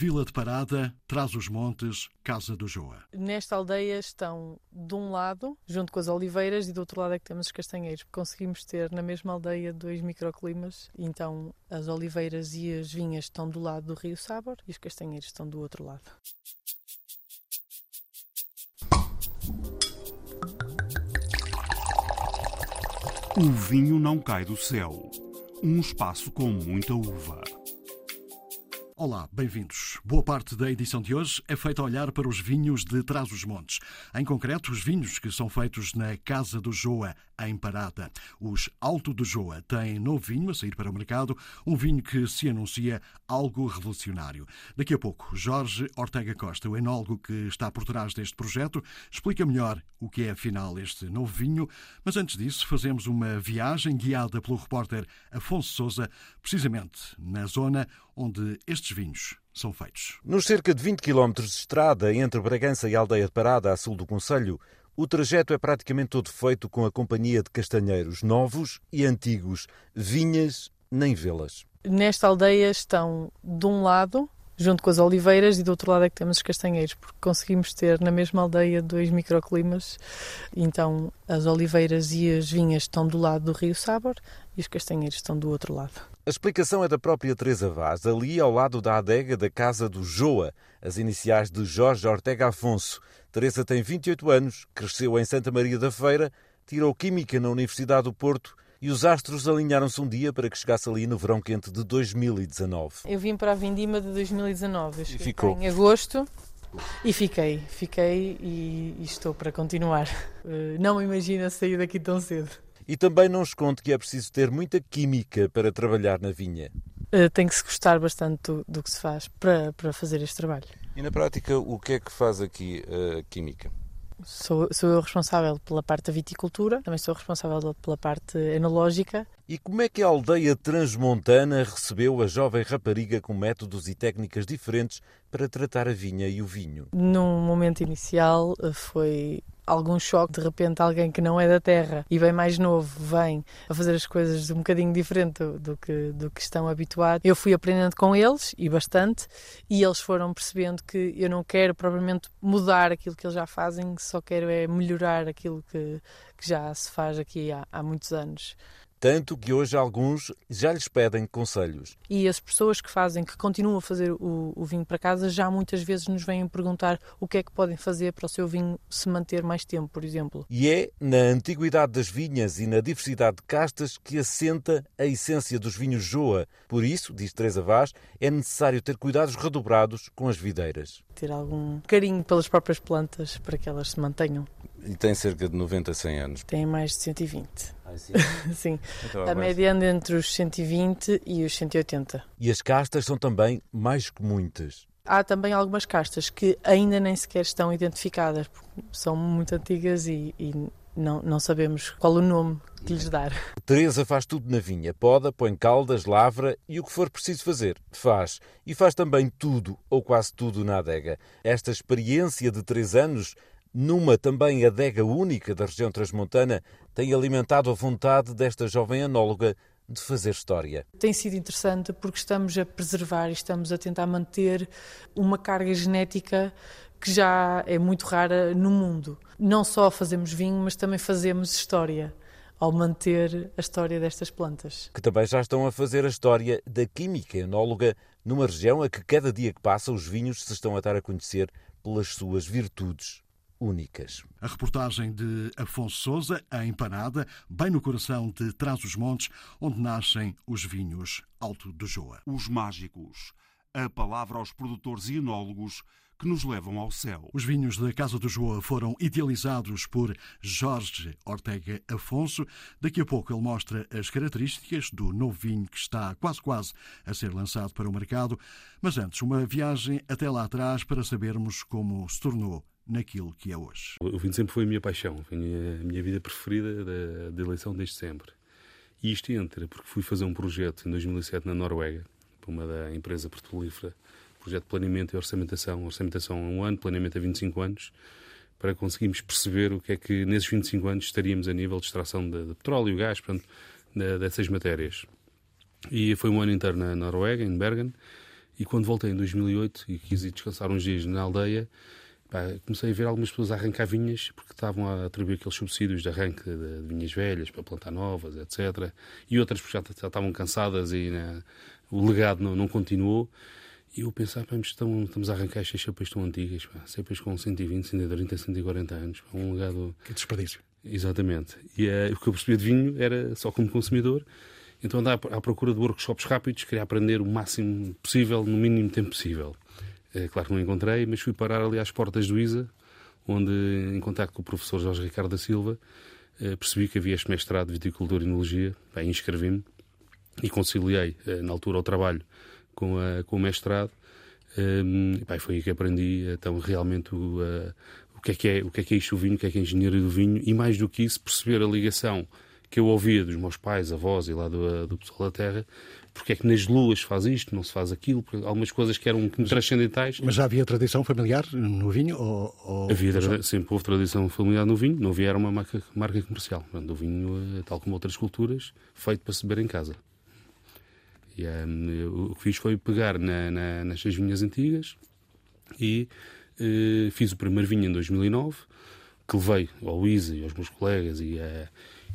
Vila de Parada, Traz os Montes, Casa do Joa. Nesta aldeia estão, de um lado, junto com as oliveiras, e do outro lado é que temos os castanheiros. Conseguimos ter na mesma aldeia dois microclimas, então as oliveiras e as vinhas estão do lado do Rio Sábor e os castanheiros estão do outro lado. O vinho não cai do céu. Um espaço com muita uva. Olá, bem-vindos. Boa parte da edição de hoje é feita a olhar para os vinhos de Trás-os-Montes. Em concreto, os vinhos que são feitos na Casa do Joa, em Parada. Os Alto do Joa têm novo vinho a sair para o mercado, um vinho que se anuncia algo revolucionário. Daqui a pouco, Jorge Ortega Costa, o enólogo que está por trás deste projeto, explica melhor o que é afinal este novo vinho. Mas antes disso, fazemos uma viagem guiada pelo repórter Afonso Souza, precisamente na zona onde estes vinhos são feitos. Nos cerca de 20 quilómetros de estrada entre Bragança e Aldeia de Parada, a sul do Conselho, o trajeto é praticamente todo feito com a companhia de castanheiros novos e antigos, vinhas nem vê-las. Nesta aldeia estão, de um lado, junto com as oliveiras, e do outro lado é que temos os castanheiros, porque conseguimos ter na mesma aldeia dois microclimas. Então, as oliveiras e as vinhas estão do lado do Rio Sábor e os castanheiros estão do outro lado. A explicação é da própria Teresa Vaz, ali ao lado da adega da Casa do Joa, as iniciais de Jorge Ortega Afonso. Teresa tem 28 anos, cresceu em Santa Maria da Feira, tirou Química na Universidade do Porto e os astros alinharam-se um dia para que chegasse ali no verão quente de 2019. Eu vim para a Vindima de 2019, eu e ficou. em agosto e fiquei, fiquei e, e estou para continuar. Eh, não me imagino sair daqui tão cedo. E também não esconde que é preciso ter muita química para trabalhar na vinha. Uh, tem que se gostar bastante do, do, que se faz para, para fazer este trabalho. E na prática, o que é que faz aqui a química? Sou, sou eu responsável pela parte da viticultura, também sou responsável pela parte enológica. E como é que a aldeia transmontana recebeu a jovem rapariga com métodos e técnicas diferentes para tratar a vinha e o vinho? Num momento inicial eh, foi algum choque, de repente alguém que não é da terra e bem mais novo vem a fazer as coisas um bocadinho diferente do, do, que, do que estão habituados. Eu fui aprendendo com eles, e bastante, e eles foram percebendo que eu não quero propriamente mudar aquilo que eles já fazem, só quero é melhorar aquilo que, que já se faz aqui há, há muitos anos tanto que hoje alguns já lhes pedem conselhos. E as pessoas que fazem, que continuam a fazer o, o, vinho para casa, já muitas vezes nos vêm perguntar o que é que podem fazer para o seu vinho se manter mais tempo, por exemplo. E é na antiguidade das vinhas e na diversidade de castas que assenta a essência dos vinhos Joa. Por isso, diz Teresa Vaz, é necessário ter cuidados redobrados com as videiras. Ter algum carinho pelas próprias plantas para que elas se mantenham. E tem cerca de 90 a 100 anos? Tem mais de 120. Ah, sim. sim. Então, a média anda entre os 120 e os 180. E as castas são também mais que muitas. Há também algumas castas que ainda nem sequer estão identificadas, são muito antigas e, e não, não sabemos qual o nome que lhes dar. Teresa faz tudo na vinha. Poda, põe caldas, lavra e o que for preciso fazer, faz. E faz também tudo, ou quase tudo, na adega. Esta experiência de três anos numa também adega única da região transmontana, tem alimentado a vontade desta jovem anóloga de fazer história. Tem sido interessante porque estamos a preservar e estamos a tentar manter uma carga genética que já é muito rara no mundo. Não só fazemos vinho, mas também fazemos história ao manter a história destas plantas. Que também já estão a fazer a história da química enóloga numa região a que cada dia que passa os vinhos se estão a dar a conhecer pelas suas virtudes únicas. A reportagem de Afonso Souza, a empanada, bem no coração de Trás-os-Montes, onde nascem os vinhos Alto do Joa. Os mágicos. A palavra aos produtores e enólogos que nos levam ao céu. Os vinhos da Casa do Joa foram idealizados por Jorge Ortega Afonso. Daqui a pouco ele mostra as características do novo vinho que está quase quase a ser lançado para o mercado. Mas antes, uma viagem até lá atrás para sabermos como se tornou naquilo que é hoje. O vinho sempre foi a minha paixão, foi a minha vida preferida da, eleição desde sempre. E isto entra porque fui fazer um projeto em 2007 na Noruega, para uma da empresa petrolífera, projeto de planeamento e orçamentação, orçamentação a um ano, planeamento a 25 anos, para conseguirmos perceber o que é que nesses 25 anos estaríamos a nível de extração de, de petróleo gás, portanto, de, dessas matérias. E foi um ano inteiro na Noruega, em Bergen, E quando voltei em 2008 e quis ir descansar uns dias na aldeia, pá, comecei a ver algumas pessoas a arrancar vinhas porque estavam a atribuir aqueles subsídios de arranque de, vinhas velhas para plantar novas, etc. E outras já, já estavam cansadas e né, o legado não, não continuou. E eu pensava, pá, estão, estamos a arrancar estas cepas tão antigas, pá, cepas com 120, 130, 140 anos, pá, um legado... Que desperdício. Exatamente. E uh, o que eu percebia de vinho era só como consumidor, então andava à procura de workshops rápidos, queria aprender o máximo possível, no mínimo tempo possível. É, claro que não encontrei, mas fui parar ali às portas do ISA, onde, em contato com o professor Jorge Ricardo da Silva, eh, percebi que havia este mestrado de viticultura e enologia, inscrevi-me e conciliei, eh, na altura, o trabalho com, a, com o mestrado. E, pá, foi aí que aprendi então realmente o, o, que é que é, o que é que é isto o vinho, o que é que é a engenharia do vinho e mais do que isso perceber a ligação que eu ouvia dos meus pais, avós e lá do, do pessoal da terra, porque é que nas luas faz isto, não se faz aquilo, algumas coisas que eram transcendentais. Mas já havia tradição familiar no vinho? Ou, ou... Havia, sempre houve tradição familiar no vinho, não havia era uma marca, marca comercial. O vinho, eh, tal como outras culturas, feito para se beber em casa. E, um, o que fiz foi pegar na, na, nestas vinhas antigas e uh, fiz o primeiro vinho em 2009, que levei ao Luísa e aos meus colegas e, uh,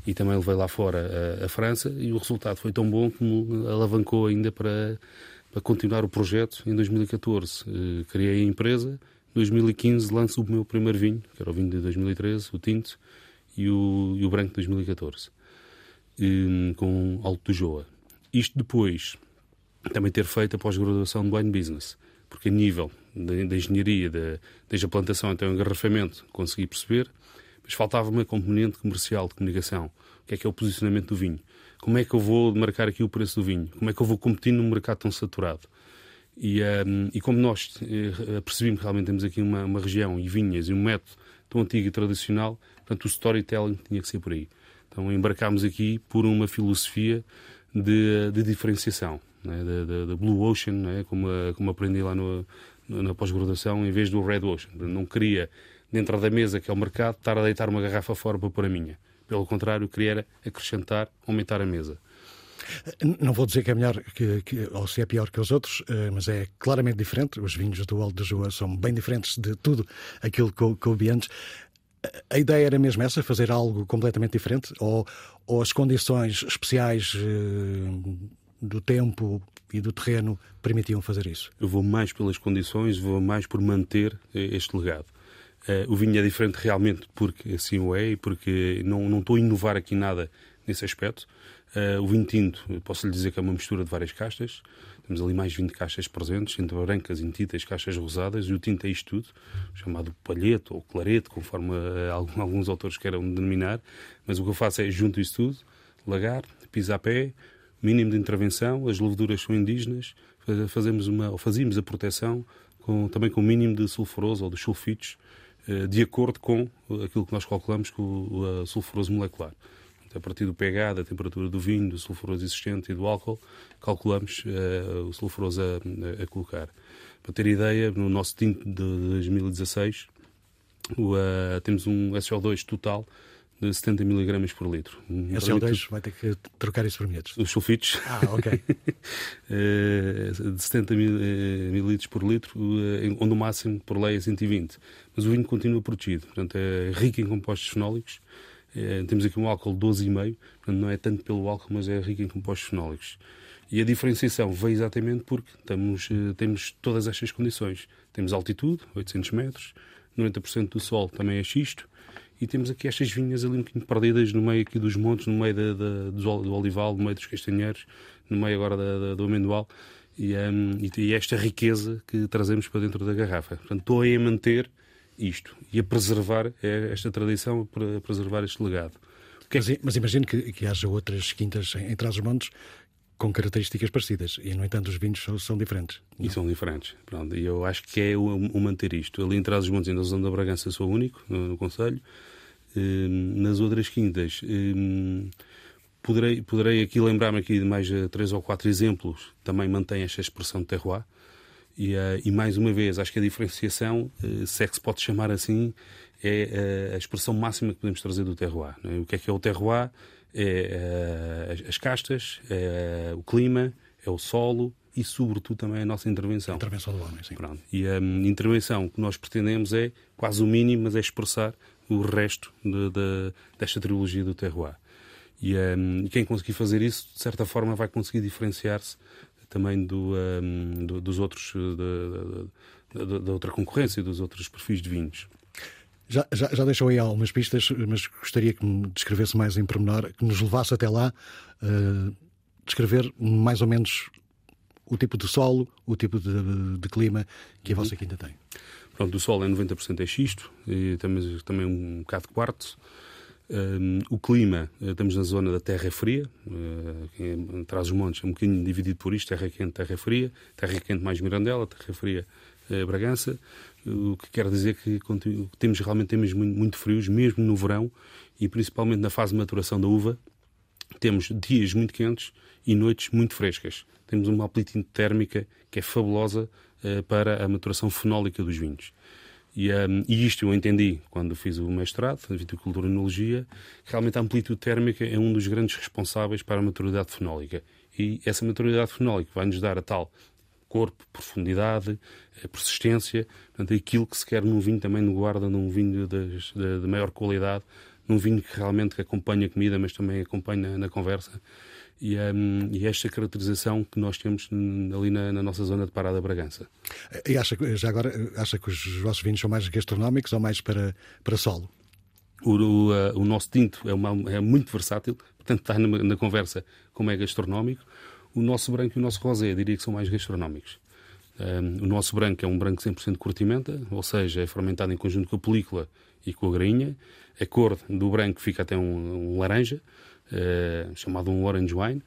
e também levei lá fora a, a, França e o resultado foi tão bom que me alavancou ainda para, para continuar o projeto em 2014. Uh, criei a empresa, em 2015 lanço o meu primeiro vinho, que era o vinho de 2013, o tinto, e o, e o branco de 2014, um, com Alto do Joa. Isto depois também ter feito a pós-graduação de wine business, porque a nível da engenharia, de, desde a plantação até o engarrafamento, consegui perceber, mas faltava-me a componente comercial de comunicação. O que é que é o posicionamento do vinho? Como é que eu vou marcar aqui o preço do vinho? Como é que eu vou competir num mercado tão saturado? E, um, e como nós eh, percebemos que realmente temos aqui uma, uma, região e vinhas e um método tão antigo e tradicional, portanto o storytelling tinha que ser por aí. Então embarcámos aqui por uma filosofia de, de diferenciação, né? da Blue Ocean, né? como, como aprendi lá no, na pós-graduação, em vez do Red Ocean. Não queria, dentro da mesa que é o mercado, estar a deitar uma garrafa fora para pôr a minha. Pelo contrário, queria acrescentar, aumentar a mesa. Não vou dizer que é melhor que, que, ou se é pior que os outros, eh, mas é claramente diferente. Os vinhos do Alto de Joa são bem diferentes de tudo aquilo que, que ouvi antes. A ideia era mesmo essa, fazer algo completamente diferente? Ou, ou as condições especiais uh, do tempo e do terreno permitiam fazer isso? Eu vou mais pelas condições, vou mais por manter eh, este legado. Uh, o vinho é diferente realmente porque assim o é e porque não, não estou a inovar aqui nada nesse aspecto. Uh, o vinho tinto, posso lhe dizer que é uma mistura de várias castas. Temos ali mais 20 caixas presentes, entre brancas, tintas, caixas rosadas, e o tinto é isto tudo, chamado palheto ou clareto, conforme uh, alguns autores queiram denominar. Mas o que eu faço é junto isso tudo, lagar, pisa a pé, mínimo de intervenção, as leveduras são indígenas, fazemos uma, ou fazíamos a proteção com, também com o mínimo de sulfuroso ou de sulfitos, de acordo com aquilo que nós calculamos com o sulfuroso molecular a partir do pH, da temperatura do vinho, do sulfuroso existente e do álcool, calculamos uh, o sulfuroso a, a, colocar. Para ter ideia, no nosso tinto de 2016, o, uh, temos um SO2 total 70 mg por litro. Um SO2 litro... vai ter que trocar isso por minutos. Os sulfitos. Ah, ok. Eh, de 70 ml por litro, onde o máximo por lei é 120. Mas o vinho continua protegido. Portanto, é rico em compostos fenólicos é, temos aqui um álcool 12,5, portanto não é tanto pelo álcool, mas é rico em compostos fenólicos. E a diferenciação veio exatamente porque temos, eh, temos todas estas condições. Temos altitude, 800 metros, 90% do sol também é xisto, e temos aqui estas vinhas ali um bocadinho perdidas no meio aqui dos montes, no meio da, da, do olival, no meio dos castanheiros, no meio agora da, do amendoal, e, um, e, e esta riqueza que trazemos para dentro da garrafa. Portanto, estou a manter isto e a preservar esta tradição, a preservar este legado. É mas, mas, imagino que, que haja outras quintas em, em Trás-os-Montes com características parecidas e, no entanto, os vinhos são, são diferentes. Não? E são diferentes. Pronto, e eu acho que é o, o manter isto. Ali em Trás-os-Montes na zona da Bragança sou único, no, no Conselho. Hum, nas outras quintas... Hum, poderei, poderei aqui lembrar-me aqui de mais uh, três ou quatro exemplos também mantém esta expressão de terroir e, uh, e, mais uma vez, acho que a diferenciação, uh, se é que se pode chamar assim, é a expressão máxima que podemos trazer do terroir. É? O que é que é o terroir? É as, as castas, é o clima, é o solo, e, sobretudo, também a nossa intervenção. A intervenção do homem, sim. Pronto. E a um, intervenção que nós pretendemos é quase o mínimo, mas é expressar o resto de, de, desta trilogia do terroir. E, um, e, quem conseguir fazer isso, de certa forma, vai conseguir diferenciar-se também do, um, do, dos outros, da outra concorrência, dos outros perfis de vinhos. Já, já, já, deixou aí algumas pistas, mas gostaria que me descrevesse mais em pormenor, que nos levasse até lá, uh, descrever mais ou menos o tipo de solo, o tipo de, de clima que a uhum. vossa quinta tem. Pronto, o solo é 90% é xisto, e também, também um bocado de quartzo. Um, o clima, eh, estamos na zona da terra fria, uh, atrás dos montes, é um bocadinho dividido por isto: terra quente, terra fria, terra quente mais Mirandela, terra fria uh, Bragança. O que quer dizer que temos realmente temos muito, muito frios, mesmo no verão e principalmente na fase de maturação da uva. Temos dias muito quentes e noites muito frescas. Temos uma amplitude térmica que é fabulosa para a maturação fenólica dos vinhos. E, um, e, isto eu entendi quando fiz o mestrado em viticultura e enologia, que realmente a amplitude térmica é um dos grandes responsáveis para a maturidade fenólica. E essa maturidade fenólica vai nos dar a tal corpo, profundidade, persistência, portanto, aquilo que se quer num vinho também no guarda, num vinho de, de, de, maior qualidade, num vinho que realmente acompanha a comida, mas também acompanha na conversa. E, um, e esta caracterização que nós temos ali na, na, nossa zona de Parada Bragança. E acha, já agora, acha que os vossos vinhos são mais gastronómicos ou mais para, para solo? O, o, uh, o nosso tinto é, uma, é, muito versátil, portanto está na, na, conversa como é gastronómico. O nosso branco e o nosso rosé, diria que são mais gastronómicos. Um, o nosso branco é um branco 100% de curtimenta, ou seja, é fermentado em conjunto com a película e com a grainha. A cor do branco fica até um, um laranja, chamado um orange wine.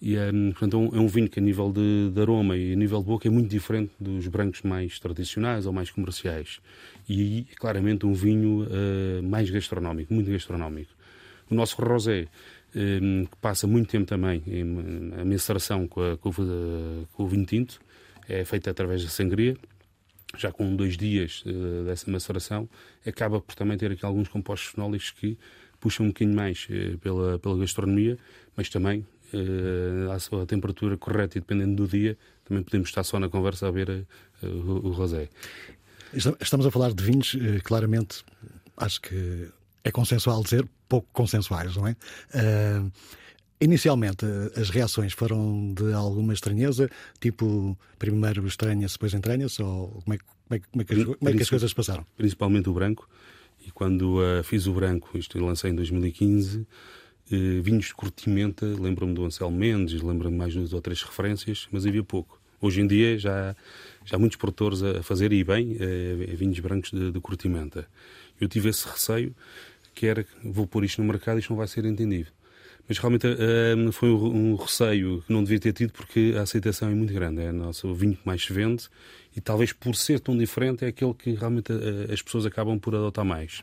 E, portanto, é um, é um vinho que, a nível de, de, aroma e a nível de boca, é muito diferente dos brancos mais tradicionais ou mais comerciais. E, claramente, um vinho uh, mais gastronómico, muito gastronómico. O nosso rosé, um, que passa muito tempo também em, a mensuração com, a, com, com o vinho tinto, é feita através da sangria, já com dois dias uh, dessa maceração, acaba por também ter aqui alguns compostos fenólicos que puxam um bocadinho mais uh, pela, pela gastronomia, mas também uh, à sua temperatura correta e dependendo do dia, também podemos estar só na conversa a ver o, o rosé. Estamos a falar de vinhos, claramente, acho que é consensual dizer, pouco consensuais, não é? Uh, Inicialmente, as reações foram de alguma estranheza, tipo, primeiro estranha-se, depois entranha-se, ou como é, como, é, como, é que, como é que as coisas passaram? Principalmente o branco, e quando uh, fiz o branco, isto lancei em 2015, uh, eh, vinhos de curtimenta, lembro-me do Anselmo Mendes, lembro-me mais duas ou três referências, mas havia pouco. Hoje em dia já, já há muitos produtores a fazer, e bem, uh, vinhos brancos de, de curtimenta. Eu tive esse receio, que era, vou pôr isto no mercado isto não vai ser entendido. Mas realmente foi um receio que não devia ter tido porque a aceitação é muito grande. É o nosso vinho que mais se vende e talvez por ser tão diferente é aquele que realmente uh, as pessoas acabam por adotar mais.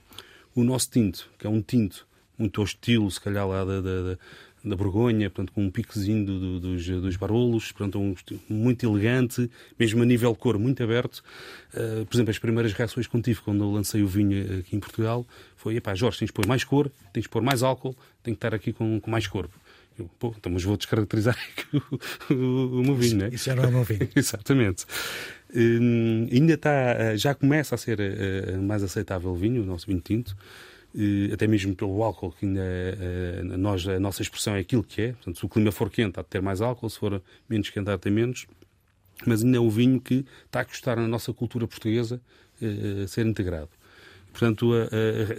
O nosso tinto, que é um tinto muito ao estilo, se calhar lá da, da, da Borgonha, portanto, com um piquezinho do, do, dos, dos barolos, portanto, um, muito elegante, mesmo a nível cor, muito aberto. Uh, por exemplo, as primeiras reações que tive quando eu lancei o vinho aqui em Portugal foi: epá, Jorge, tens de pôr mais cor, tens de pôr mais álcool, tem que estar aqui com, com mais corpo. Pô, então, mas vou descaracterizar o, o, o meu vinho, não é? Isso já não é o meu vinho. Exatamente. Uh, ainda está, já começa a ser uh, mais aceitável o vinho, o nosso vinho tinto até mesmo pelo álcool, que ainda é, nós, a nossa expressão é aquilo que é. Portanto, se o clima for quente, há de ter mais álcool, se for menos quente, há de ter menos. Mas ainda é um vinho que está a custar na nossa cultura portuguesa uh, ser integrado. Portanto,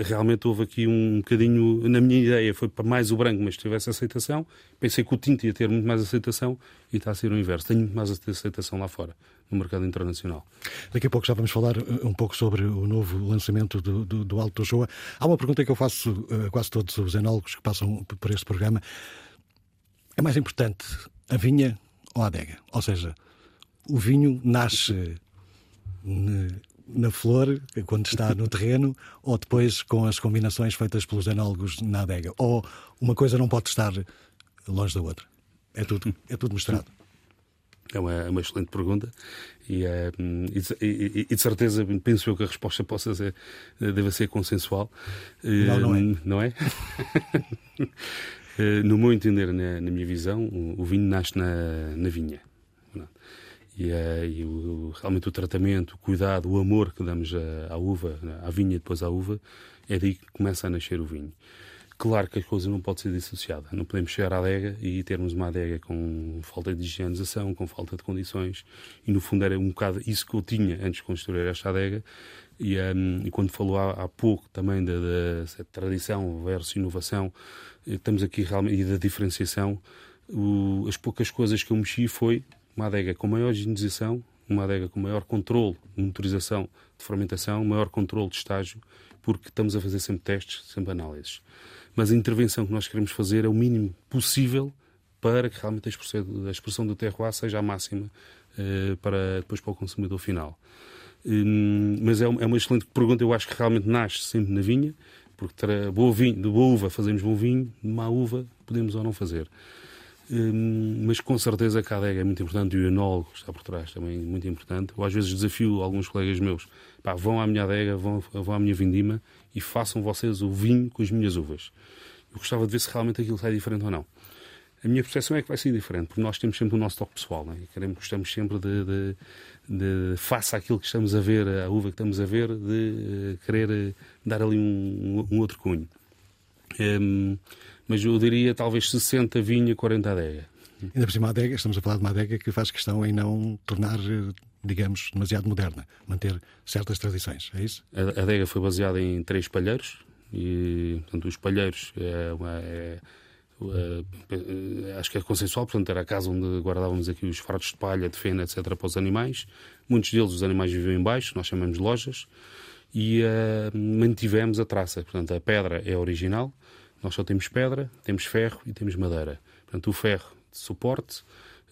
realmente houve aqui um bocadinho, na minha ideia, foi para mais o branco, mas tivesse aceitação. Pensei que o tinto ia ter muito mais aceitação e está a ser o inverso. Tem muito mais aceitação lá fora no mercado internacional. Daqui a pouco já vamos falar uh, um pouco sobre o novo lançamento do, do, do Alto Joa. Há uma pergunta que eu faço a quase todos os enólogos que passam por este programa. É mais importante a vinha ou a adega? Ou seja, o vinho nasce na flor, quando está no terreno, ou depois com as combinações feitas pelos enólogos na adega? Ou uma coisa não pode estar longe da outra? É tudo, é tudo misturado. É uma, é uma excelente pergunta e, é, e, e, de certeza penso eu que a resposta possa ser, deve ser consensual. Não, não é. Não é? no meu entender, na, na minha visão, o, o, vinho nasce na, na vinha. E, é, e o, realmente o tratamento, o cuidado, o amor que damos à, à uva, à vinha depois à uva, é daí que começa a nascer o vinho. Claro que a coisa não pode ser dissociada. Não podemos chegar à adega e termos uma adega com falta de higienização, com falta de condições. E no fundo era um bocado isso que eu tinha antes de construir esta adega. E, um, e quando falou há, há, pouco também da, da tradição versus inovação, eh, estamos aqui realmente, e da diferenciação, o, as poucas coisas que eu mexi foi uma adega com maior higienização, uma adega com maior controle de motorização de fermentação, maior controle de estágio, porque estamos a fazer sempre testes, sempre análises mas a intervenção que nós queremos fazer é o mínimo possível para que realmente a expressão do terroir seja a máxima uh, para depois para o consumidor final. Um, mas é, é uma excelente pergunta, eu acho que realmente nasce sempre na vinha, porque boa vinho, de boa uva fazemos bom vinho, de má uva podemos ou não fazer. Um, mas com certeza que a adega é muito importante e o enólogo está por trás também é muito importante. Eu às vezes desafio alguns colegas meus, pá, vão à minha adega, vão, vão à minha vindima e façam vocês o vinho com as minhas uvas. Eu gostava de ver se realmente aquilo sai diferente ou não. A minha percepção é que vai ser diferente, porque nós temos sempre o nosso toque pessoal, né? queremos, gostamos sempre de, de, de, face àquilo que estamos a ver, a uva que estamos a ver, de uh, querer uh, dar ali um, um outro cunho. Um, mas eu diria talvez 60 vinha, 40 adega. Ainda por cima, a adega, estamos a falar de uma adega que faz questão em não tornar digamos, demasiado moderna, manter certas tradições, é isso? A adega foi baseada em três palheiros, e, portanto, os palheiros é, uma, é, é, acho que é consensual, portanto, era a casa onde guardávamos aqui os fardos de palha, de fena, etc., para os animais. Muitos deles, os animais viviam embaixo, nós chamamos de lojas, e uh, mantivemos a traça. Portanto, a pedra é original, nós só temos pedra, temos ferro e temos madeira. Portanto, o ferro de suporte,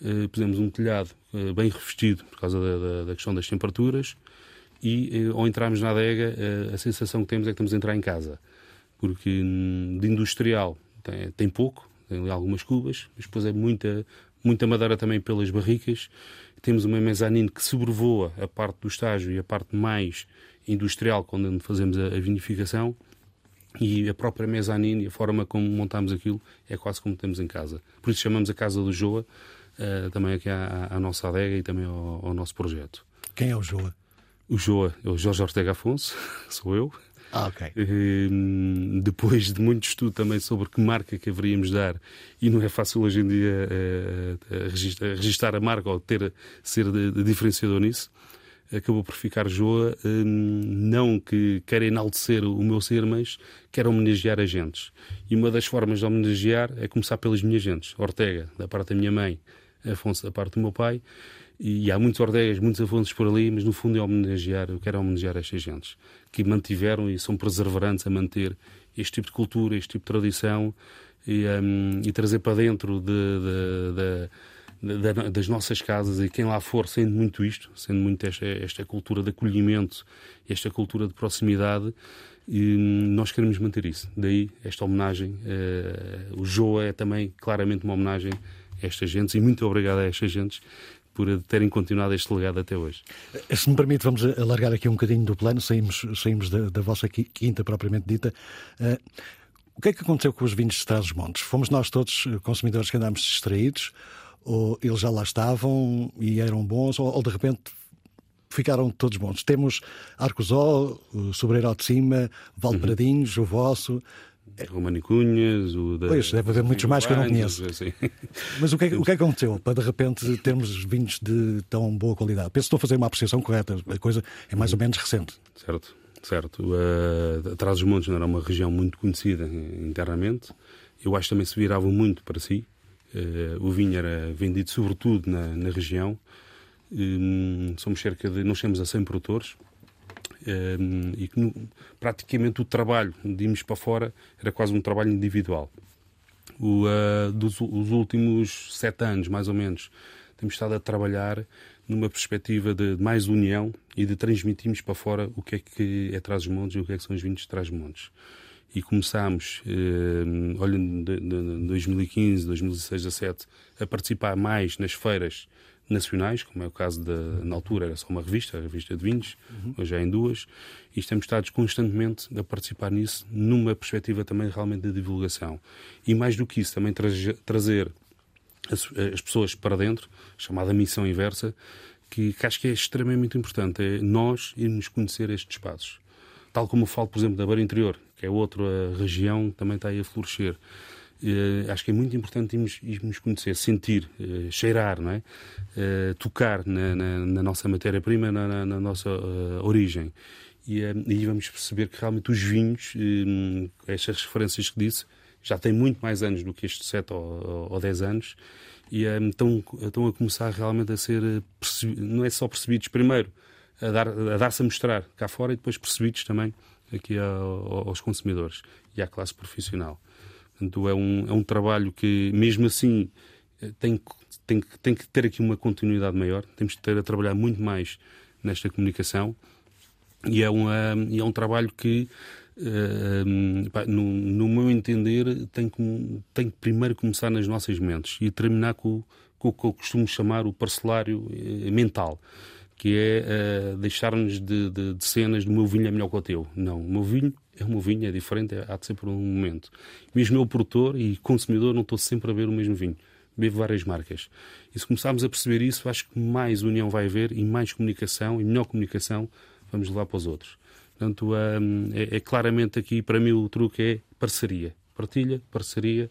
uh, pusemos um telhado uh, bem revestido por causa da, da, da questão das temperaturas, e ao entrarmos na adega, a sensação que temos é que estamos a entrar em casa porque hum, de industrial tem, tem pouco, tem algumas cubas, mas depois é muita, muita madeira também pelas barricas. Temos uma mezanine que sobrevoa a parte do estágio e a parte mais industrial, quando fazemos a, a vinificação, e a própria mezanine, a forma como montamos aquilo, é quase como temos em casa. Por isso chamamos a Casa do Joa, uh, também aqui à, à, nossa adega e também ao, ao nosso projeto. Quem é o Joa? O Joa é o Jorge Ortega Afonso, sou eu. Ah, ok. Ehm, depois de muito estudo também sobre que marca que haveríamos dar, e não é fácil hoje em dia uh, registrar, registrar, a marca ou ter, ser de, de diferenciador nisso, acabou por ficar Joa, ehm, não que queira enaltecer o meu ser, mas quer homenagear a gentes. E uma das formas de homenagear é começar pelas minhas gentes. Ortega, da parte da minha mãe, Afonso, da parte do meu pai, e há muitos Ortegas, muitos Afonsos por ali, mas no fundo é homenagear, eu quero homenagear estas gentes que mantiveram e são perseverantes a manter este tipo de cultura, este tipo de tradição e, um, e trazer para dentro de, de, de, de, das nossas casas e quem lá for, sendo muito isto, sendo muito esta, esta cultura de acolhimento, esta cultura de proximidade, e hum, nós queremos manter isso. Daí esta homenagem. Uh, o Joa é também claramente uma homenagem a estas gentes e muito obrigado a estas gentes por terem continuado este legado até hoje. Eh, se me permite, vamos alargar aqui um bocadinho do plano, saímos, saímos da, da vossa quinta propriamente dita. Uh, o que é que aconteceu com os vinhos de Trás-os-Montes? Fomos nós todos consumidores que andámos distraídos? Ou eles já lá estavam e eram bons? Ou, ou de repente ficaram todos bons? Temos Arcosó, Sobreiro de Cima, Valpradinhos, uhum. o vosso. Romani Cunhas, o da. Pois, deve haver muitos mais que eu não conheço. Assim. Mas o que, é, o que é que aconteceu para de repente termos vinhos de tão boa qualidade? Penso que estou a fazer uma apreciação correta, a coisa é mais ou menos recente. Certo, certo. Uh, Atrás dos Montes não era uma região muito conhecida internamente. Eu acho que também se viravam muito para si. Uh, o vinho era vendido sobretudo na, na região. Um, somos cerca de. Nós temos a 100 produtores Ehm, e que praticamente o trabalho de irmos para fora era quase um trabalho individual. O, uh, dos os últimos sete anos, mais ou menos, temos estado a trabalhar numa perspectiva de, mais união e de transmitirmos para fora o que é que é Trás-os-Montes e o que é que são os vinhos de Trás-os-Montes. E começámos, eh, olhando de, de 2015, 2016, 2017, a participar mais nas feiras nacionais, como é o caso da, na altura era só uma revista, a revista de vinhos, uhum. hoje é em duas, e estamos estados constantemente a participar nisso, numa perspectiva também realmente de divulgação. E mais do que isso, também tra trazer as, as, pessoas para dentro, chamada missão inversa, que, que acho que é extremamente importante, é nós irmos conhecer estes espaços. Tal como eu falo, por exemplo, da Beira Interior, que é outra região que também está aí a florescer. Uh, acho que é muito importante irmos, irmos conhecer, sentir, uh, cheirar, não é? Uh, tocar na, na, na nossa matéria-prima, na, na, nossa origem. E aí vamos perceber que realmente os vinhos, estas referências que disse, já têm muito mais anos do que estes 7 ou, ou 10 anos e estão, estão a começar realmente a ser, não é só percebidos primeiro, a dar-se a, dar a mostrar cá fora e depois percebidos também aqui aos consumidores e à classe profissional. Portanto, é um, é um trabalho que, mesmo assim, eh, tem, tem, tem que ter aqui uma continuidade maior. Temos que ter a trabalhar muito mais nesta comunicação. E é, uma, e é um trabalho que, uh, pá, no, no, meu entender, tem que, tem que primeiro começar nas nossas mentes e terminar com, com o que eu costumo chamar o parcelário mental que é uh, deixar-nos de, de, de, cenas do meu vinho é melhor que o teu. Não, o meu vinho é o meu vinho, é diferente, é, há de ser por um momento. Mesmo eu, produtor e consumidor, não estou sempre a ver o mesmo vinho. Bebo várias marcas. E se começarmos a perceber isso, acho que mais união vai haver e mais comunicação e melhor comunicação vamos levar para os outros. Portanto, um, é, é claramente aqui, para mim, o truque é parceria. Partilha, parceria,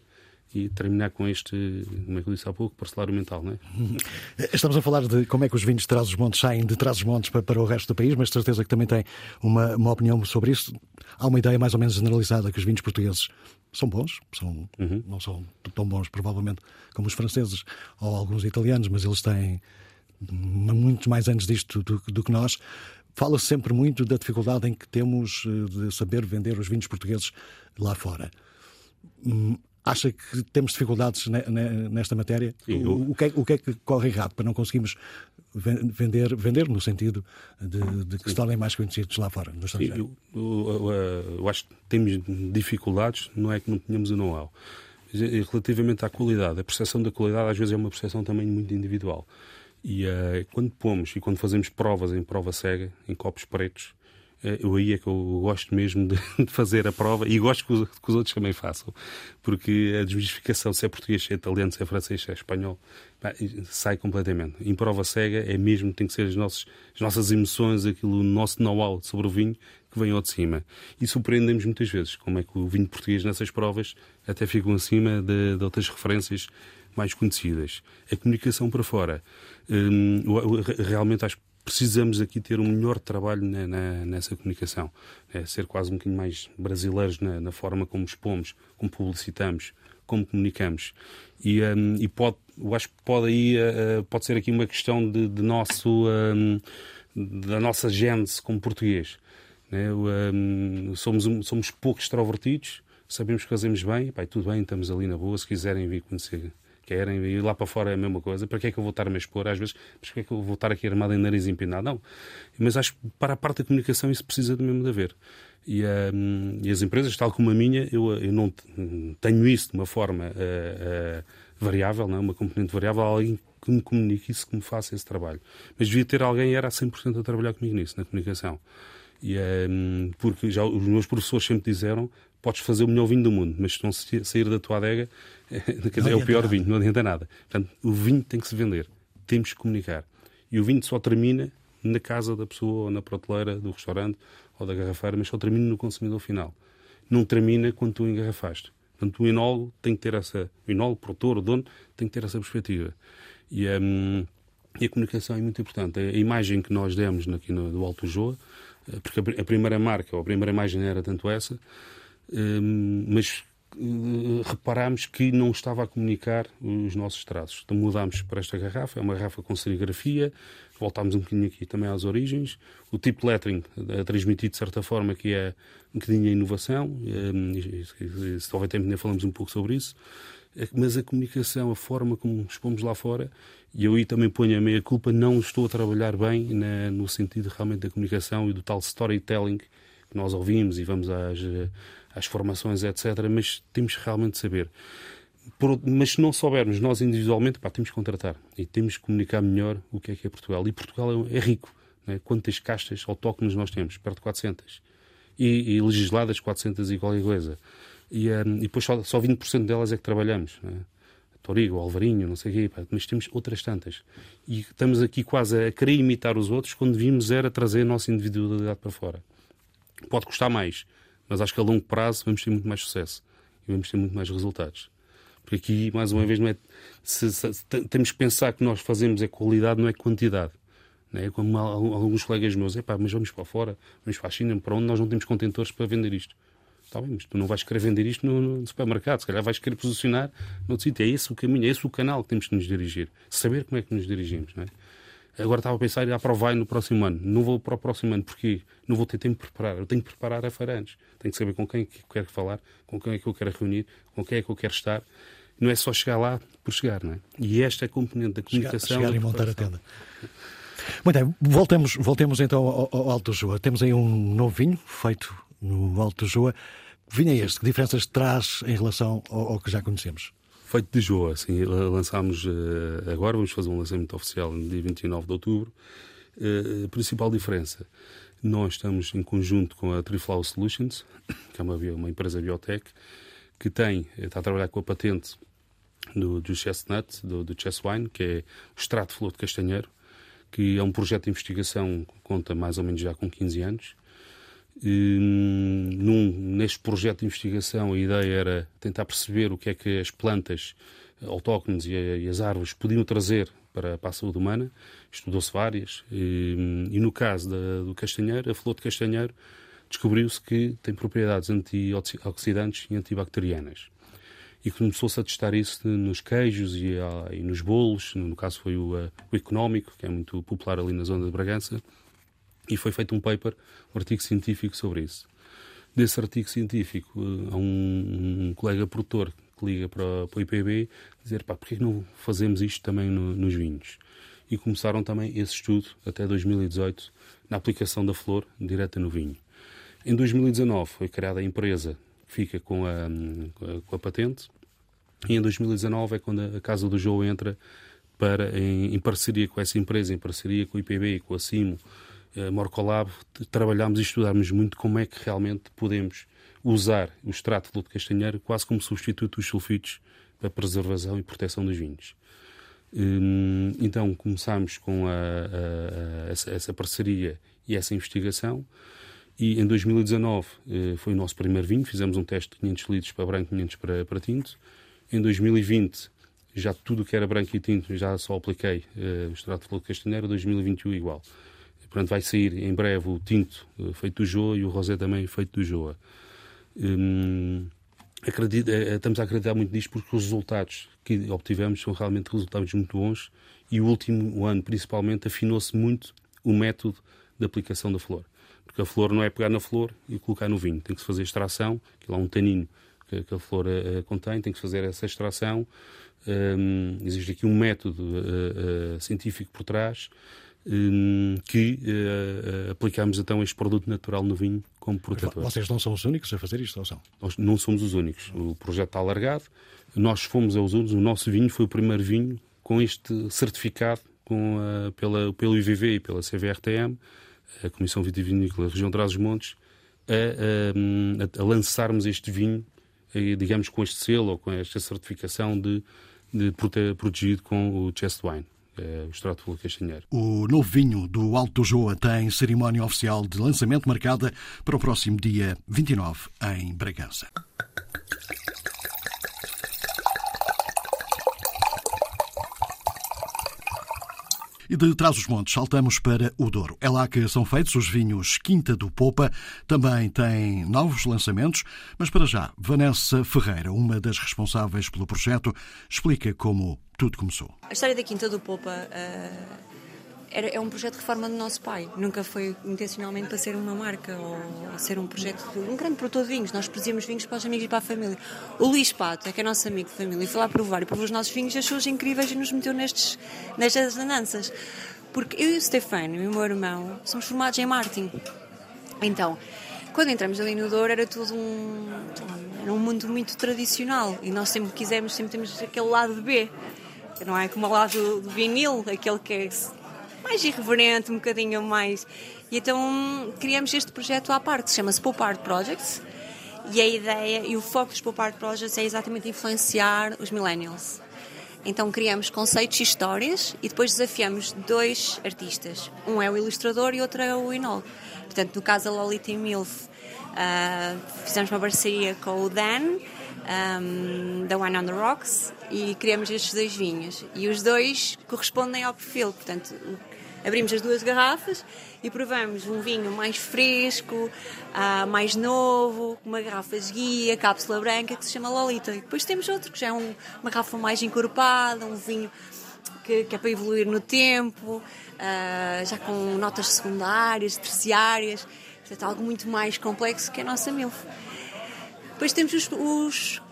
e terminar com este, como é que eu disse há pouco, parcelário mental, não é? Estamos a falar de como é que os vinhos de Trás-os-Montes saem de Trás-os-Montes para, para, o resto do país, mas de certeza que também tem uma, uma opinião sobre isso. Há uma ideia mais ou menos generalizada que os vinhos portugueses são bons, são, uhum. não são tão bons provavelmente como os franceses ou alguns italianos, mas eles têm muitos mais anos disto do, do que nós. Fala-se sempre muito da dificuldade em que temos eh, de saber vender os vinhos portugueses lá fora hum, Acha que temos dificuldades nesta matéria? Sim, eu... o, que é, o, que é, que corre errado para não conseguirmos vender, vender no sentido de, de que se tornem mais conhecidos lá fora, no estrangeiro? Sim, eu, eu, eu, acho que temos dificuldades, não é que não tenhamos o know-how. Relativamente à qualidade, a percepção da qualidade às vezes é uma percepção também muito individual. E uh, quando pomos e quando fazemos provas em prova cega, em copos pretos, eh, eu aí é que eu gosto mesmo de, fazer a prova e gosto que os, que os, outros também façam, porque a desmistificação se é português, se é italiano, se é francês, se é espanhol, sai completamente. Em prova cega é mesmo, tem que ser as nossas, as nossas emoções, aquilo, o nosso know-how sobre o vinho que vem ao de cima. E surpreendemos muitas vezes como é que o vinho português nessas provas até ficam acima de, de outras referências mais conhecidas. A comunicação para fora. Hum, realmente acho que precisamos aqui ter um melhor trabalho na, na, nessa comunicação. É, ser quase um bocadinho mais brasileiros na, na, forma como expomos, como publicitamos, como comunicamos. E, um, e pode, eu acho que pode, aí, uh, pode ser aqui uma questão de, de nosso, um, da nossa gênese como português. Né? Um, somos, somos pouco extrovertidos, sabemos que fazemos bem, pai, tudo bem, estamos ali na boa, se quiserem vir conhecer querem, e lá para fora é a mesma coisa. Para que é que eu vou estar a me expor? Às vezes, para que é que eu vou estar aqui armado em nariz empinado? Não. Mas acho que para a parte da comunicação isso precisa de mesmo de haver. E, um, e as empresas, tal como a minha, eu, eu não tenho isso de uma forma uh, uh, variável, não é? uma componente variável, alguém que me comunique isso, que me faça esse trabalho. Mas devia ter alguém, era a 100% a trabalhar comigo nisso, na comunicação. E, um, porque já os meus professores sempre disseram podes fazer o melhor vinho do mundo, mas se não sair da tua adega, quer dizer, é o pior nada. vinho, não adianta nada. Portanto, o vinho tem que se vender, temos que comunicar. E o vinho só termina na casa da pessoa, ou na prateleira do restaurante, ou da garrafeira, mas só termina no consumidor final. Não termina quando tu engarrafaste. Portanto, o enólogo tem que ter essa... O enólogo, o produtor, o dono, tem que ter essa perspectiva. E, um, e a comunicação é muito importante. A imagem que nós demos aqui no, do Alto Joa, eh, porque a primeira marca, ou a primeira imagem era tanto essa, hum, mas eh, reparámos que não estava a comunicar os nossos traços. Então mudámos para esta garrafa, é uma garrafa com serigrafia, voltámos um bocadinho aqui também às origens. O tipo lettering a transmitir de certa forma que é um bocadinho a inovação, eh, se houver tempo ainda falamos um pouco sobre isso, eh, mas a comunicação, a forma como expomos lá fora, e eu aí também ponho a meia culpa, não estou a trabalhar bem na, no sentido realmente da comunicação e do tal storytelling que nós ouvimos e vamos às às formações, etc. Mas temos realmente de saber. Por, mas se não soubermos nós individualmente, pá, temos que contratar e temos que comunicar melhor o que é que é Portugal. E Portugal é, é rico. Né? Quantas castas autóctones nós temos? Perto de 400. E, e legisladas 400 e qualquer coisa. E, um, e depois só, só 20% delas é que trabalhamos. Né? Torigo, Alvarinho, não sei o quê, pá, mas temos outras tantas. E estamos aqui quase a querer imitar os outros quando devíamos era trazer a nossa individualidade para fora. Pode custar mais, mas acho que a longo prazo vamos ter muito mais sucesso e vamos ter muito mais resultados. Porque aqui, mais uma vez, não é, se, se, se, temos que pensar que nós fazemos é qualidade, não é quantidade. Não é? Como alguns colegas meus, é pá, mas vamos para fora, vamos para a China, para onde nós não temos contentores para vender isto. Está bem, mas tu não vais querer vender isto no, no supermercado, se calhar vais querer posicionar no outro sítio. É esse o caminho, é esse o canal que temos que nos dirigir. Saber como é que nos dirigimos, não é? Agora estava a pensar em ir à Provai no próximo ano. Não vou para o próximo ano, porque não vou ter tempo de preparar. Eu tenho que preparar a feira antes. Tenho que saber com quem é que eu quero falar, com quem é que eu quero reunir, com quem é que eu quero estar. Não é só chegar lá por chegar, não é? E esta é a componente da comunicação. Chegar, chegar e montar a tenda. Muito bem, voltemos, voltemos então ao, ao Alto Joa. Temos aí um novo vinho feito no Alto Joa. Que vinho é este? Que diferenças traz em relação ao, ao que já conhecemos? Feito de Joa, sim. Lançámos uh, agora, vamos fazer um lançamento oficial no dia 29 de outubro. Uh, a principal diferença, nós estamos em conjunto com a Triflow Solutions, que é uma, uma empresa biotech, que tem, está a trabalhar com a patente do, do Chestnut, do, do Chess Wine, que é o extrato de flor de castanheiro, que é um projeto de investigação conta mais ou menos já com 15 anos. E, num, neste projeto de investigação, a ideia era tentar perceber o que é que as plantas autóctones e, e as árvores podiam trazer para, para a saúde humana. Estudou-se várias. E, e, no caso da, do castanheiro, a flor de castanheiro, descobriu-se que tem propriedades antioxidantes e antibacterianas e começou-se a testar isso nos queijos e, ah, e, nos bolos, no caso foi o, uh, o, económico, que é muito popular ali na zona de Bragança, e foi feito um paper, um artigo científico sobre isso. Desse artigo científico, uh, há um, um, colega produtor que liga para, para o IPB dizer, pá, porquê não fazemos isto também no, nos vinhos? E começaram também esse estudo, até 2018, na aplicação da flor direta no vinho. Em 2019 foi criada a empresa fica com a, com a patente. E em 2019 é quando a Casa do Jogo entra para, em, em, parceria com essa empresa, em parceria com o IPB, com a CIMO, Morcolab, trabalhámos e estudámos muito como é que realmente podemos usar o extrato de castanheiro quase como substituto dos sulfitos para preservação e proteção dos vinhos. Hum, então começámos com a, a, essa, parceria e essa investigação. E em 2019 eh, foi o nosso primeiro vinho, fizemos um teste de 500 litros para branco, 500 para, para tinto. Em 2020, já tudo que era branco e tinto, já só apliquei eh, o extrato de castanheira, 2021 igual. Portanto, vai sair em breve o tinto eh, feito do Joa e o rosé também feito do Joa. Hum, acredito, estamos a acreditar muito nisto porque os resultados que obtivemos são realmente resultados muito bons e o último ano, principalmente, afinou-se muito o método de aplicação da flor. Porque a flor não é pegar na flor e colocar no vinho. Tem que se fazer extração, que lá um tanino que, a flor uh, contém, tem que fazer essa extração. Um, existe aqui um método uh, uh, científico por trás que aplicamos então este produto natural no vinho como protetor. Vocês não são os únicos a fazer isto, ou são? Nós não somos os únicos. O projeto está alargado. Nós fomos aos outros. O nosso vinho foi o primeiro vinho com este certificado com, pela, pelo IVV e pela CVRTM a Comissão Vitivinícola da Região de Trás-os-Montes, a, a, a, lançarmos este vinho, digamos, com este selo ou com esta certificação de, de protegido com o Chest Wine. É, o extrato de castanheiro. O novo vinho do Alto Joa tem cerimónia oficial de lançamento marcada para o próximo dia 29 em Bragança. E de Trás-os-Montes saltamos para o Douro. É lá que são feitos os vinhos Quinta do Popa. Também tem novos lançamentos, mas para já, Vanessa Ferreira, uma das responsáveis pelo projeto, explica como tudo começou. A história da Quinta do Popa uh era, é um projeto de reforma do nosso pai. Nunca foi intencionalmente para ser uma marca ou ser um projeto um grande produtor de vinhos. Nós produzimos vinhos para os amigos e para a família. O Luís Pato, é que é nosso amigo de família, foi lá provar e provou os nossos vinhos, achou-os incríveis e nos meteu nestes, nestas andanças. Porque eu e o Stefano e o meu irmão somos formados em marketing. Então, quando entramos ali no Douro era tudo um, era um mundo muito tradicional e nós sempre quisemos, sempre temos aquele lado B. Não é como o lado do vinil, aquele que é mais irreverente, um bocadinho mais. E então criamos este projeto à parte, chama-se Pop Art Projects. E a ideia e o foco dos Pop Art Projects é exatamente influenciar os millennials. Então criamos conceitos e histórias e depois desafiamos dois artistas. Um é o ilustrador e outro é o enólogo. Portanto, no caso da Lolita e Milf, uh, fizemos uma parceria com o Dan, um, da One on the Rocks, e criamos estes dois vinhos. E os dois correspondem ao perfil. Portanto, abrimos as duas garrafas e provamos um vinho mais fresco, uh, mais novo, uma garrafa de guia, cápsula branca, que se chama Lolita. E depois temos outro que já é um, uma garrafa mais encorpada, um vinho que, que, é para evoluir no tempo, uh, já com notas secundárias, terciárias, portanto, algo muito mais complexo que a nossa MILF. Depois temos os, os,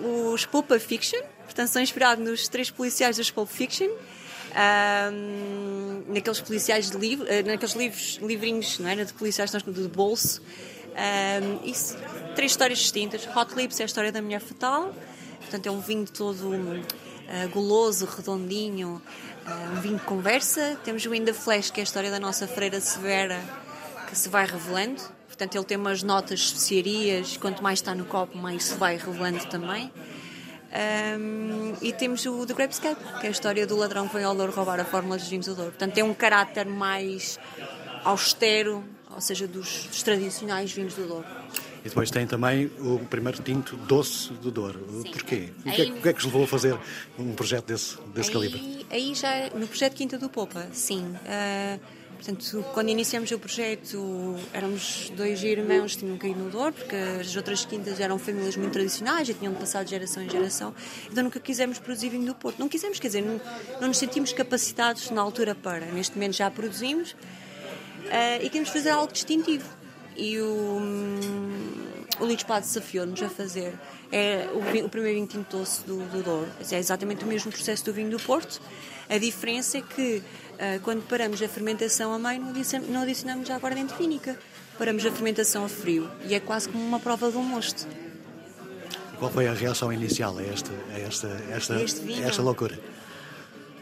os Fiction, portanto, são inspirados nos três policiais dos Pulp Fiction um, naqueles policiais de livro, uh, naqueles livros, livrinhos, não era? De policiais de bolso. Um, isso, três histórias distintas. Hot Lips é a história da mulher fatal, portanto é um vinho todo uh, redondinho, uh, um vinho de conversa. Temos o In the Flash, que é a história da nossa freira severa, que se vai revelando. Portanto, ele tem umas notas especiarias, quanto mais está no copo, mais se vai revelando também. Um, e temos o The Grapescape, que é a história do ladrão que foi ao Douro roubar a fórmula dos vinhos do Douro. Portanto, tem um caráter mais austero, ou seja, dos, dos tradicionais vinhos do Douro. E depois tem também o primeiro tinto doce do Douro. Sim. Porquê? O que, é, o que, é, que os levou a fazer um projeto desse, desse aí, calibre? Aí já, no projeto Quinta do Popa, sim. Uh, Portanto, quando iniciamos o projeto, éramos dois irmãos que tinham caído no Douro, porque as outras quintas eram famílias muito tradicionais e tinham passado de geração em geração. Então nunca quisemos produzir vinho do Porto. Não quisemos, quer dizer, não, não nos sentimos capacitados na altura para. Neste momento já produzimos uh, e queremos fazer algo distintivo. E o, um, o Lichpad desafiou-nos a fazer é o, o, primeiro vinho tinto doce do, do Douro. É exatamente o mesmo processo do vinho do Porto. A diferença é que quando paramos a fermentação a meio, não adicionamos a aguardente vínica. Paramos a fermentação a frio e é quase como uma prova de um mosto. Qual foi a reação inicial a esta, a esta, esta, esta loucura?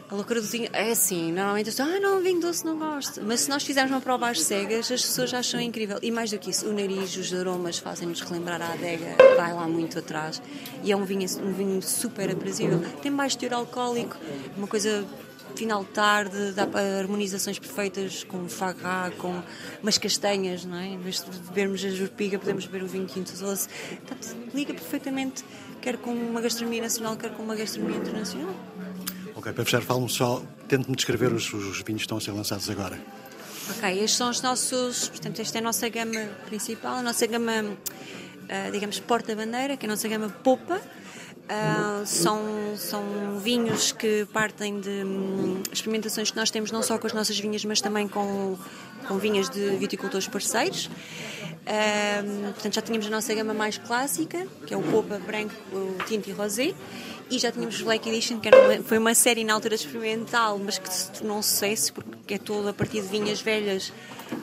A loucura do vinho é assim, normalmente as pessoas, ah, não, vinho doce não gosto. Mas se nós fizermos uma prova às cegas, as pessoas acham incrível. E mais do que isso, o nariz, os aromas fazem-nos relembrar a adega, vai lá muito atrás. E é um vinho, um vinho super aprazível. Tem baixo teor alcoólico, uma coisa final de tarde, dá para harmonizações perfeitas com fagá, com umas castanhas, não é? Em vez de bebermos a jurpiga, podemos beber o vinho quinto doce. Portanto, liga perfeitamente, quer com uma gastronomia nacional, quer com uma gastronomia internacional. Ok, para fechar, fale-me só, tente-me descrever os, os vinhos que estão a ser lançados agora. Ok, estes são os nossos, portanto, esta é a nossa gama principal, a nossa gama, uh, digamos, porta-bandeira, que é a nossa gama popa. Uh, são, são vinhos que partem de um, experimentações que nós temos não só com as nossas vinhas, mas também com, com vinhas de viticultores parceiros. Uh, portanto, já tínhamos a nossa gama mais clássica, que é o Popa branco, o tinto e rosé, e já tínhamos Black Edition, que foi uma série na altura experimental, mas que se tornou um sucesso porque é toda a partir de vinhas velhas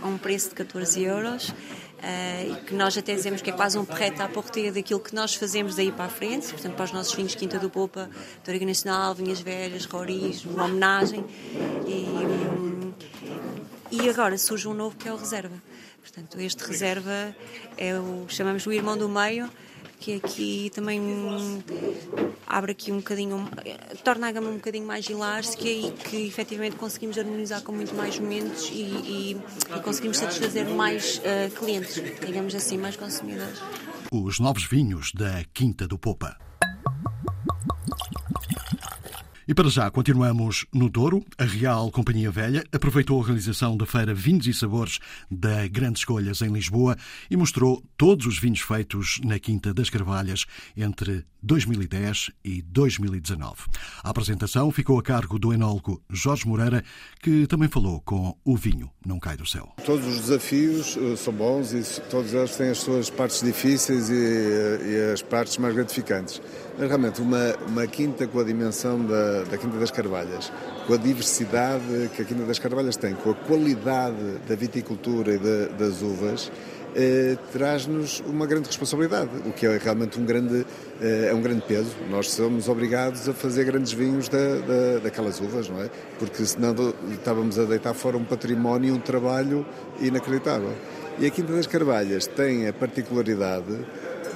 a um preço de 14 euros. Uh, e que nós até dizemos que é quase um perreta à porteira daquilo que nós fazemos daí para a frente, portanto, para os nossos vinhos Quinta do Popa, Toriga Nacional, Vinhas Velhas, Roriz, uma homenagem. E, e agora surge um novo que é o Reserva. Portanto, este Reserva é o chamamos o irmão do meio, que aqui também abre aqui um bocadinho, torna a gama um bocadinho mais elástica e que efetivamente conseguimos harmonizar com muito mais momentos e, e, e conseguimos satisfazer mais uh, clientes, digamos assim, mais consumidores. Os novos vinhos da Quinta do Popa. E para já continuamos no Douro. A Real Companhia Velha aproveitou a realização da Feira Vinhos e Sabores da Grandes Escolhas em Lisboa e mostrou todos os vinhos feitos na Quinta das Carvalhas entre 2010 e 2019. A apresentação ficou a cargo do enólogo Jorge Moreira, que também falou com o vinho Não Cai do Céu. Todos os desafios eh, são bons e todos eles têm as suas partes difíceis e, eh, e as partes mais gratificantes. Mas realmente uma, uma quinta com a dimensão da, da Quinta das Carvalhas, com a diversidade que a Quinta das Carvalhas tem, com a qualidade da viticultura e das uvas, eh, traz-nos uma grande responsabilidade, o que é realmente um grande, eh, é um grande peso. Nós somos obrigados a fazer grandes vinhos da, da, daquelas uvas, não é? Porque senão estávamos a deitar fora um património um trabalho inacreditável. E a Quinta das Carvalhas tem a particularidade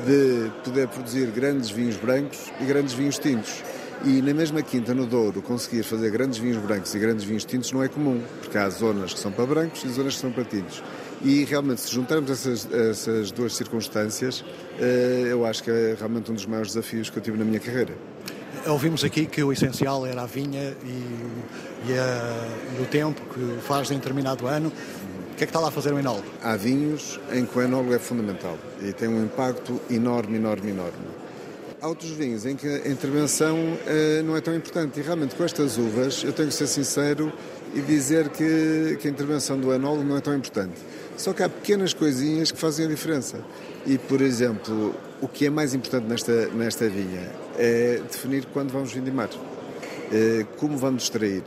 de poder produzir grandes vinhos brancos e grandes vinhos tintos. E na mesma quinta, no Douro, conseguir fazer grandes vinhos brancos e grandes vinhos tintos não é comum, porque há zonas que são para brancos e zonas que são para tintos. E realmente, se juntarmos essas, essas duas circunstâncias, eh, eu acho que é realmente um dos maiores desafios que eu tive na minha carreira. Ouvimos aqui que o essencial era a vinha e, e, a, e o tempo que faz em determinado ano. O que é que está lá a fazer o enólogo? Há vinhos em que o enólogo é fundamental e tem um impacto enorme, enorme, enorme. Há outros vinhos em que a intervenção eh, não é tão importante e realmente com estas uvas eu tenho que ser sincero e dizer que, que a intervenção do enólogo não é tão importante. Só que há pequenas coisinhas que fazem a diferença. E, por exemplo, o que é mais importante nesta, nesta vinha é definir quando vamos vindimar, eh, como vamos extrair.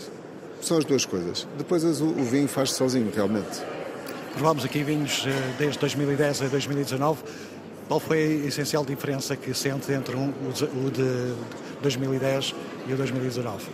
São as duas coisas. Depois o vinho faz sozinho, realmente. Provamos aqui vinhos eh, desde 2010 a 2019. Qual foi a essencial diferença que sente entre um, o de 2010 e o 2019?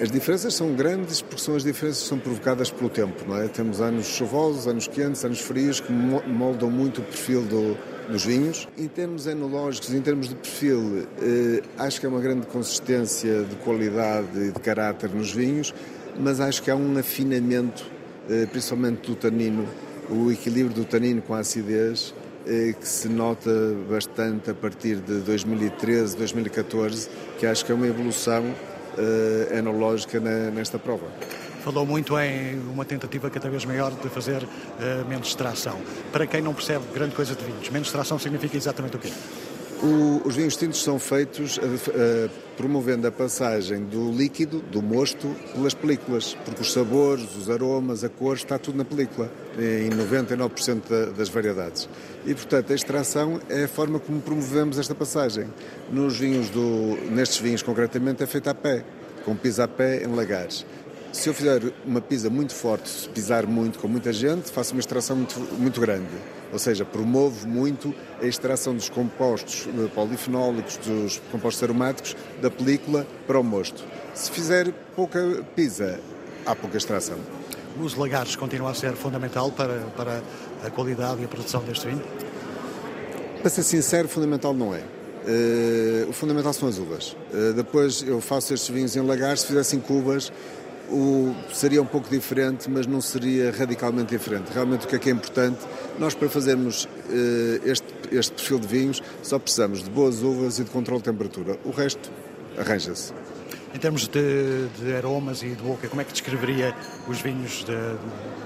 As diferenças são grandes porque são as diferenças são provocadas pelo tempo, não é? Temos anos chuvosos, anos quentes, anos frios que moldam muito o perfil do, dos vinhos. Em termos enológicos, em termos de perfil, eh, acho que é uma grande consistência de qualidade e de caráter nos vinhos, mas acho que há um afinamento, eh, principalmente do tanino, o equilíbrio do tanino com a acidez, que se nota bastante a partir de 2013, 2014, que acho que é uma evolução eh, enológica nesta prova falou muito em uma tentativa cada vez maior de fazer uh, menos extração. Para quem não percebe grande coisa de vinhos, menos extração significa exatamente o quê? O, os vinhos tintos são feitos uh, promovendo a passagem do líquido, do mosto, pelas películas, porque os sabores, os aromas, a cor, está tudo na película, em 99% da, das variedades. E, portanto, a extração é a forma como promovemos esta passagem. Nos vinhos do, nestes vinhos, concretamente, é feita a pé, com pisa a pé em lagares. Se eu fizer uma pisa muito forte, se pisar muito com muita gente, faço uma extração muito, muito grande. Ou seja, promovo muito a extração dos compostos eh, polifenólicos, dos compostos aromáticos da película para o mosto. Se fizer pouca pisa, há pouca extração. Os lagares continua a ser fundamental para, para a qualidade e a produção deste vinho? Para ser sincero, fundamental não é. Uh, o fundamental são as uvas. Uh, depois eu faço estes vinhos em lagares, se fizessem cubas, o, seria um pouco diferente, mas não seria radicalmente diferente. Realmente o que é que é importante, nós para fazermos uh, este, este perfil de vinhos só precisamos de boas uvas e de controle de temperatura. O resto arranja-se. Em termos de, de, aromas e de boca, como é que descreveria os vinhos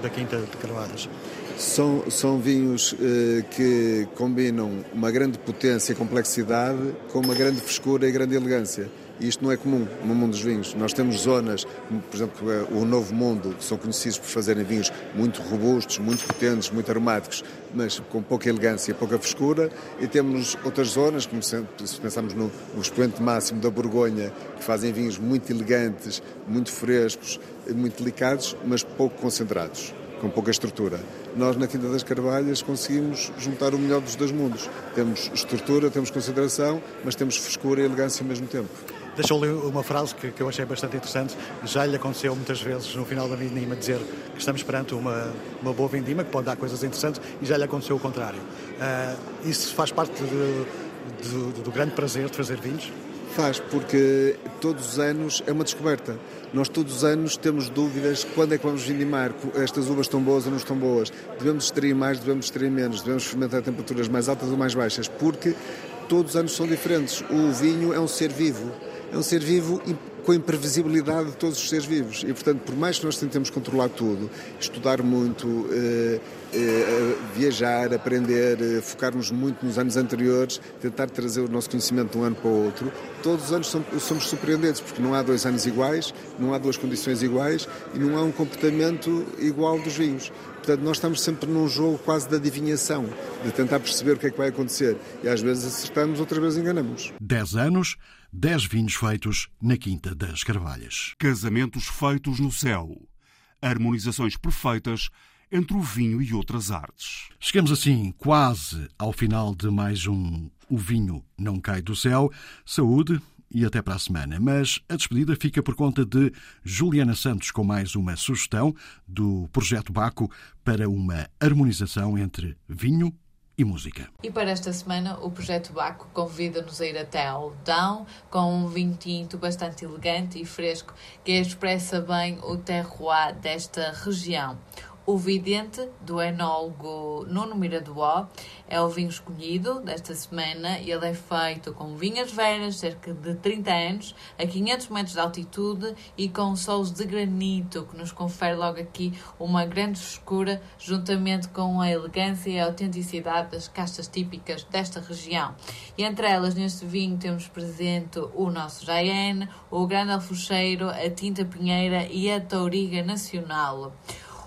da Quinta de Carvalhos? São, são vinhos eh, que combinam uma grande potência e complexidade com uma grande frescura e grande elegância. E isto não é comum no mundo dos vinhos. Nós temos zonas, por exemplo, é o Novo Mundo, que são conhecidos por fazerem vinhos muito robustos, muito potentes, muito aromáticos, mas com pouca elegância, pouca frescura. E temos outras zonas, como se pensamos no, no expoente máximo da Borgonha, que fazem vinhos muito elegantes, muito frescos, muito delicados, mas pouco concentrados com pouca estrutura. Nós, na Quinta das Carvalhas, conseguimos juntar o melhor dos dois mundos. Temos estrutura, temos concentração, mas temos frescura e elegância ao mesmo tempo deixou-lhe uma frase que, que, eu achei bastante interessante. Já lhe aconteceu muitas vezes no final da vindima dizer que estamos perante uma, uma boa vindima, que pode dar coisas interessantes, e já lhe aconteceu o contrário. Uh, isso faz parte de, de, do grande prazer de fazer vinhos? Faz, porque todos os anos é uma descoberta. Nós todos os anos temos dúvidas quando é que vamos vindimar, estas uvas estão boas ou não estão boas, devemos extrair mais, devemos extrair menos, devemos fermentar a temperaturas mais altas ou mais baixas, porque todos os anos são diferentes. O vinho é um ser vivo é um ser vivo com a imprevisibilidade de todos os seres vivos. E, portanto, por mais que nós tentemos controlar tudo, estudar muito, eh, eh, viajar, aprender, eh, focarmos muito nos anos anteriores, tentar trazer o nosso conhecimento de um ano para o outro, todos os anos somos surpreendentes, porque não há dois anos iguais, não há duas condições iguais e não há um comportamento igual dos vinhos. Portanto, nós estamos sempre num jogo quase de adivinhação, de tentar perceber o que é que vai acontecer. E às vezes acertamos, outras vezes enganamos. Dez anos 10 vinhos feitos na Quinta das Carvalhas. Casamentos feitos no céu. Harmonizações perfeitas entre o vinho e outras artes. Chegamos assim quase ao final de mais um O Vinho Não Cai do Céu. Saúde e até para a semana. Mas a despedida fica por conta de Juliana Santos com mais uma sugestão do projeto Baco para uma harmonização entre vinho e música. E para esta semana, o Projeto Baco convida-nos a ir até ao Dão com um vinho tinto bastante elegante e fresco que expressa bem o terroir desta região. O Vidente, do enólogo Nuno Miradoó, é o vinho escolhido desta semana ele é feito com vinhas veras, cerca de 30 anos, a 500 metros de altitude e com solos de granito, que nos confere logo aqui uma grande frescura, juntamente com a elegância e a autenticidade das castas típicas desta região. E entre elas, neste vinho, temos presente o nosso Jaén, o Grande Alfucheiro, a Tinta Pinheira e a Touriga Nacional.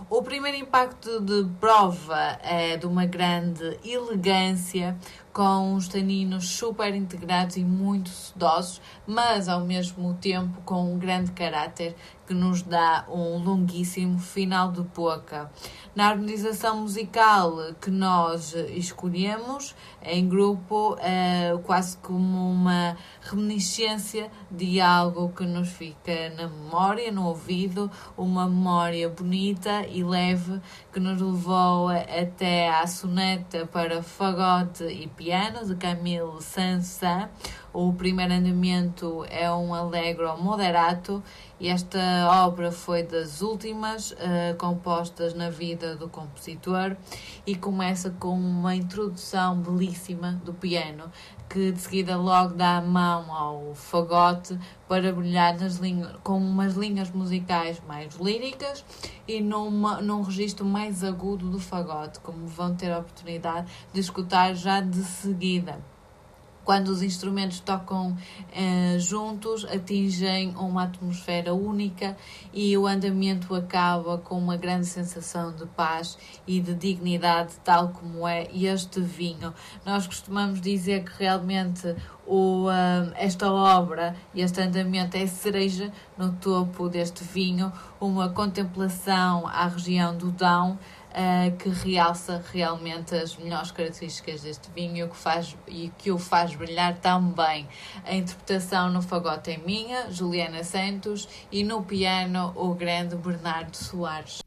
O primeiro impacto de prova é de uma grande elegância, com uns taninos super integrados e muito sedosos, mas ao mesmo tempo com um grande caráter que nos dá um longuíssimo final de boca. Na harmonização musical que nós escolhemos em grupo, é quase como uma reminiscência de algo que nos fica na memória, no ouvido, uma memória bonita e leve que nos levou até à soneta para fagote e piano de Camille Saint-Saëns. O primeiro andamento é um allegro moderato e esta obra foi das últimas uh, compostas na vida do compositor e começa com uma introdução belíssima do piano que de seguida logo dá a mão ao fagote para brilhar linhas, com umas linhas musicais mais líricas e numa, num registro mais agudo do fagote, como vão ter a oportunidade de escutar já de seguida quando os instrumentos tocam uh, juntos, atingem uma atmosfera única e o andamento acaba com uma grande sensação de paz e de dignidade, tal como é este vinho. Nós costumamos dizer que realmente o, uh, esta obra e este andamento é cereja no topo deste vinho, uma contemplação à região do Dão uh, que realça realmente as melhores características deste vinho que, faz, e que o faz brilhar tão bem. A interpretação no fagote é minha, Juliana Santos, e no piano o grande Bernardo Soares.